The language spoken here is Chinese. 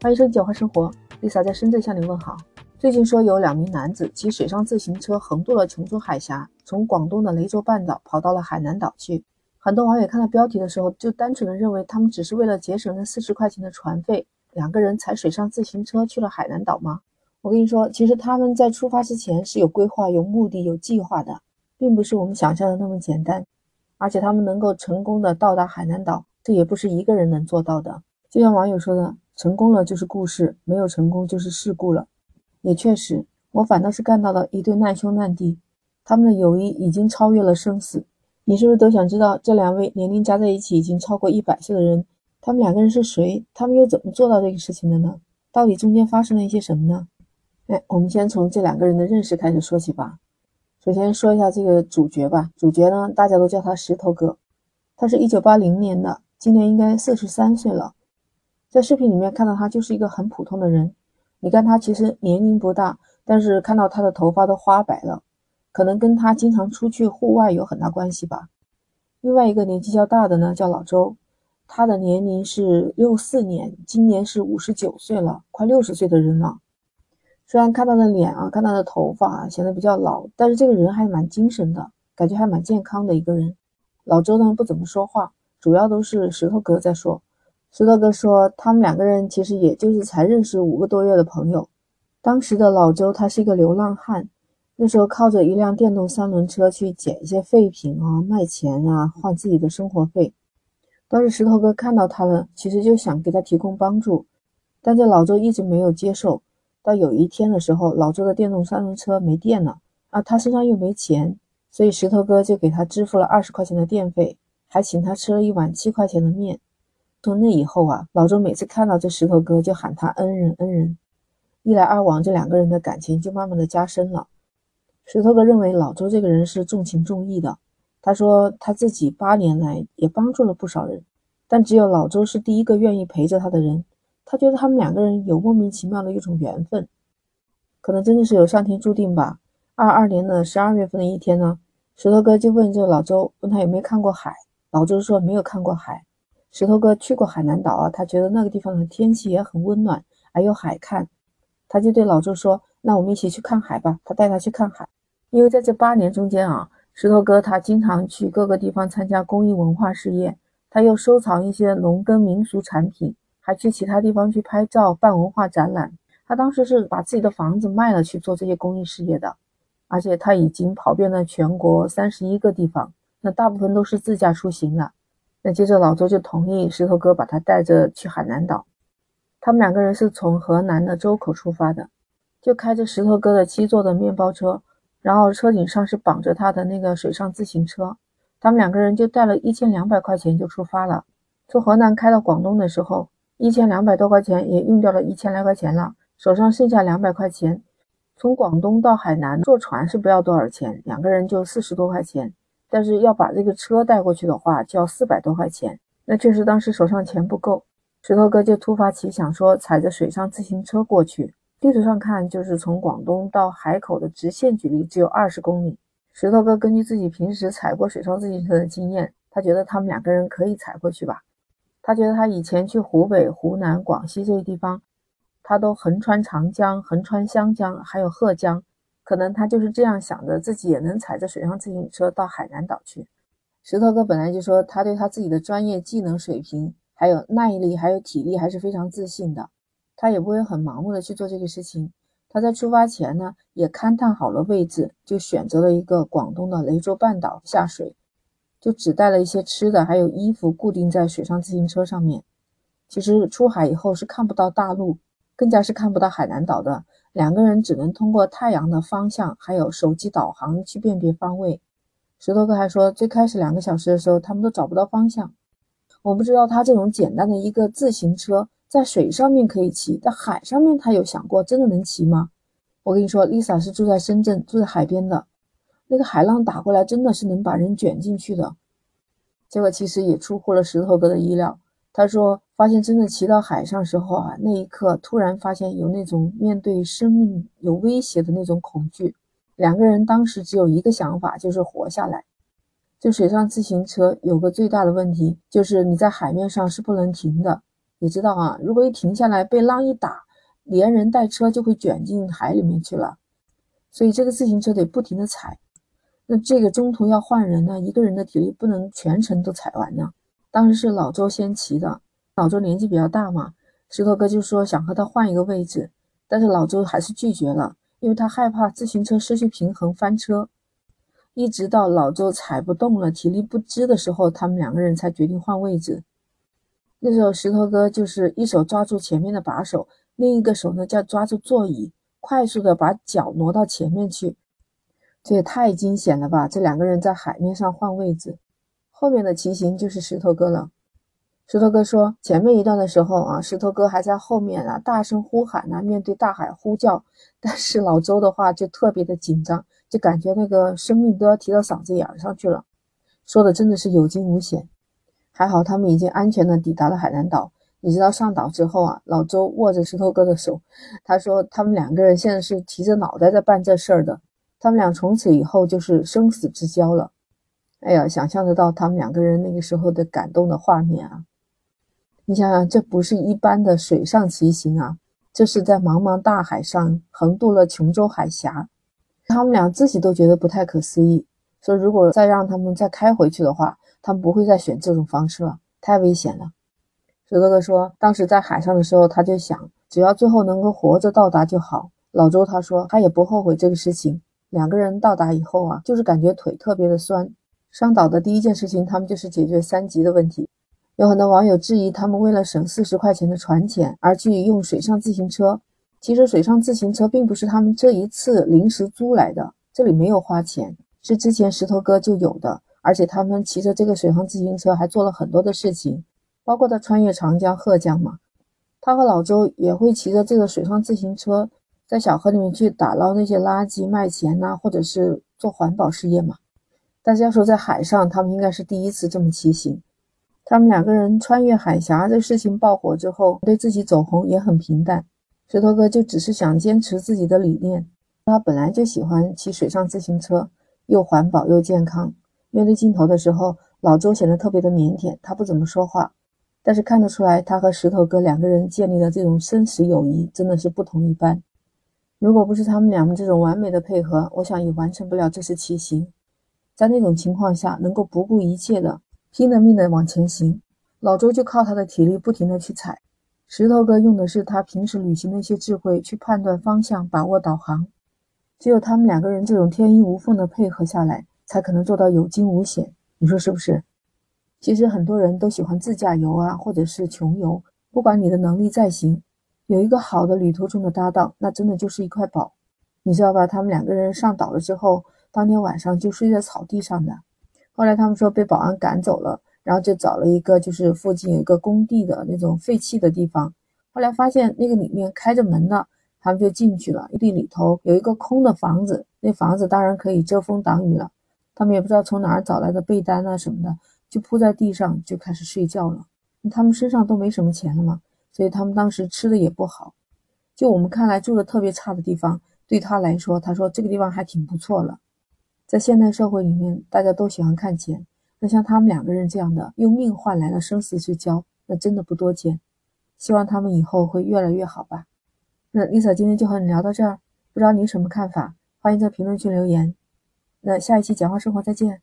欢迎收听《九花生活》，Lisa 在深圳向您问好。最近说有两名男子骑水上自行车横渡了琼州海峡，从广东的雷州半岛跑到了海南岛去。很多网友看到标题的时候，就单纯的认为他们只是为了节省那四十块钱的船费，两个人踩水上自行车去了海南岛吗？我跟你说，其实他们在出发之前是有规划、有目的、有计划的，并不是我们想象的那么简单。而且他们能够成功的到达海南岛，这也不是一个人能做到的。就像网友说的。成功了就是故事，没有成功就是事故了。也确实，我反倒是看到了一对难兄难弟，他们的友谊已经超越了生死。你是不是都想知道这两位年龄加在一起已经超过一百岁的人，他们两个人是谁？他们又怎么做到这个事情的呢？到底中间发生了一些什么呢？哎，我们先从这两个人的认识开始说起吧。首先说一下这个主角吧。主角呢，大家都叫他石头哥，他是一九八零年的，今年应该四十三岁了。在视频里面看到他就是一个很普通的人，你看他其实年龄不大，但是看到他的头发都花白了，可能跟他经常出去户外有很大关系吧。另外一个年纪较大的呢叫老周，他的年龄是六四年，今年是五十九岁了，快六十岁的人了。虽然看他的脸啊，看他的头发显得比较老，但是这个人还蛮精神的，感觉还蛮健康的一个人。老周呢不怎么说话，主要都是石头哥在说。石头哥说，他们两个人其实也就是才认识五个多月的朋友。当时的老周他是一个流浪汉，那时候靠着一辆电动三轮车去捡一些废品啊，卖钱啊，换自己的生活费。当时石头哥看到他了，其实就想给他提供帮助，但这老周一直没有接受。到有一天的时候，老周的电动三轮车没电了啊，他身上又没钱，所以石头哥就给他支付了二十块钱的电费，还请他吃了一碗七块钱的面。从那以后啊，老周每次看到这石头哥就喊他恩人恩人，一来二往，这两个人的感情就慢慢的加深了。石头哥认为老周这个人是重情重义的，他说他自己八年来也帮助了不少人，但只有老周是第一个愿意陪着他的人。他觉得他们两个人有莫名其妙的一种缘分，可能真的是有上天注定吧。二二年的十二月份的一天呢，石头哥就问这个老周，问他有没有看过海。老周说没有看过海。石头哥去过海南岛啊，他觉得那个地方的天气也很温暖，还有海看，他就对老周说：“那我们一起去看海吧。”他带他去看海，因为在这八年中间啊，石头哥他经常去各个地方参加公益文化事业，他又收藏一些农耕民俗产品，还去其他地方去拍照、办文化展览。他当时是把自己的房子卖了去做这些公益事业的，而且他已经跑遍了全国三十一个地方，那大部分都是自驾出行了。那接着老周就同意石头哥把他带着去海南岛，他们两个人是从河南的周口出发的，就开着石头哥的七座的面包车，然后车顶上是绑着他的那个水上自行车，他们两个人就带了一千两百块钱就出发了。从河南开到广东的时候，一千两百多块钱也用掉了一千来块钱了，手上剩下两百块钱。从广东到海南坐船是不要多少钱，两个人就四十多块钱。但是要把这个车带过去的话，就要四百多块钱。那确实当时手上钱不够，石头哥就突发奇想说，踩着水上自行车过去。地图上看，就是从广东到海口的直线距离只有二十公里。石头哥根据自己平时踩过水上自行车的经验，他觉得他们两个人可以踩过去吧。他觉得他以前去湖北、湖南、广西这些地方，他都横穿长江、横穿湘江，还有贺江。可能他就是这样想的，自己也能踩着水上自行车到海南岛去。石头哥本来就说他对他自己的专业技能水平、还有耐力、还有体力还是非常自信的，他也不会很盲目的去做这个事情。他在出发前呢，也勘探好了位置，就选择了一个广东的雷州半岛下水，就只带了一些吃的，还有衣服，固定在水上自行车上面。其实出海以后是看不到大陆，更加是看不到海南岛的。两个人只能通过太阳的方向，还有手机导航去辨别方位。石头哥还说，最开始两个小时的时候，他们都找不到方向。我不知道他这种简单的一个自行车，在水上面可以骑，在海上面他有想过真的能骑吗？我跟你说，Lisa 是住在深圳，住在海边的，那个海浪打过来，真的是能把人卷进去的。结果其实也出乎了石头哥的意料。他说：“发现真的骑到海上时候啊，那一刻突然发现有那种面对生命有威胁的那种恐惧。两个人当时只有一个想法，就是活下来。就水上自行车有个最大的问题，就是你在海面上是不能停的，也知道啊，如果一停下来被浪一打，连人带车就会卷进海里面去了。所以这个自行车得不停的踩。那这个中途要换人呢，一个人的体力不能全程都踩完呢。当时是老周先骑的，老周年纪比较大嘛，石头哥就说想和他换一个位置，但是老周还是拒绝了，因为他害怕自行车失去平衡翻车。一直到老周踩不动了，体力不支的时候，他们两个人才决定换位置。那时候石头哥就是一手抓住前面的把手，另一个手呢叫抓住座椅，快速的把脚挪到前面去。这也太惊险了吧！这两个人在海面上换位置，后面的骑行就是石头哥了。石头哥说，前面一段的时候啊，石头哥还在后面啊，大声呼喊啊，面对大海呼叫。但是老周的话就特别的紧张，就感觉那个生命都要提到嗓子眼上去了，说的真的是有惊无险。还好他们已经安全的抵达了海南岛。你知道上岛之后啊，老周握着石头哥的手，他说他们两个人现在是提着脑袋在办这事儿的。他们俩从此以后就是生死之交了。哎呀，想象得到他们两个人那个时候的感动的画面啊！你想想，这不是一般的水上骑行啊，这是在茫茫大海上横渡了琼州海峡。他们俩自己都觉得不太可思议，说如果再让他们再开回去的话，他们不会再选这种方式了，太危险了。水哥哥说，当时在海上的时候，他就想，只要最后能够活着到达就好。老周他说，他也不后悔这个事情。两个人到达以后啊，就是感觉腿特别的酸。上岛的第一件事情，他们就是解决三级的问题。有很多网友质疑，他们为了省四十块钱的船钱而去用水上自行车。其实水上自行车并不是他们这一次临时租来的，这里没有花钱，是之前石头哥就有的。而且他们骑着这个水上自行车还做了很多的事情，包括他穿越长江、贺江嘛。他和老周也会骑着这个水上自行车。在小河里面去打捞那些垃圾卖钱呐，或者是做环保事业嘛。大家说在海上，他们应该是第一次这么骑行。他们两个人穿越海峡，这事情爆火之后，对自己走红也很平淡。石头哥就只是想坚持自己的理念。他本来就喜欢骑水上自行车，又环保又健康。面对镜头的时候，老周显得特别的腼腆，他不怎么说话。但是看得出来，他和石头哥两个人建立的这种生死友谊，真的是不同一般。如果不是他们两个这种完美的配合，我想也完成不了这次骑行。在那种情况下，能够不顾一切的拼了命的往前行，老周就靠他的体力不停的去踩，石头哥用的是他平时旅行的一些智慧去判断方向、把握导航。只有他们两个人这种天衣无缝的配合下来，才可能做到有惊无险。你说是不是？其实很多人都喜欢自驾游啊，或者是穷游，不管你的能力再行。有一个好的旅途中的搭档，那真的就是一块宝，你知道吧？他们两个人上岛了之后，当天晚上就睡在草地上的。后来他们说被保安赶走了，然后就找了一个就是附近有一个工地的那种废弃的地方。后来发现那个里面开着门呢，他们就进去了。地里头有一个空的房子，那房子当然可以遮风挡雨了。他们也不知道从哪儿找来的被单啊什么的，就铺在地上就开始睡觉了。他们身上都没什么钱了嘛。所以他们当时吃的也不好，就我们看来住的特别差的地方，对他来说，他说这个地方还挺不错了。在现代社会里面，大家都喜欢看钱，那像他们两个人这样的用命换来了生死之交，那真的不多见。希望他们以后会越来越好吧。那 Lisa 今天就和你聊到这儿，不知道你什么看法？欢迎在评论区留言。那下一期讲话生活再见。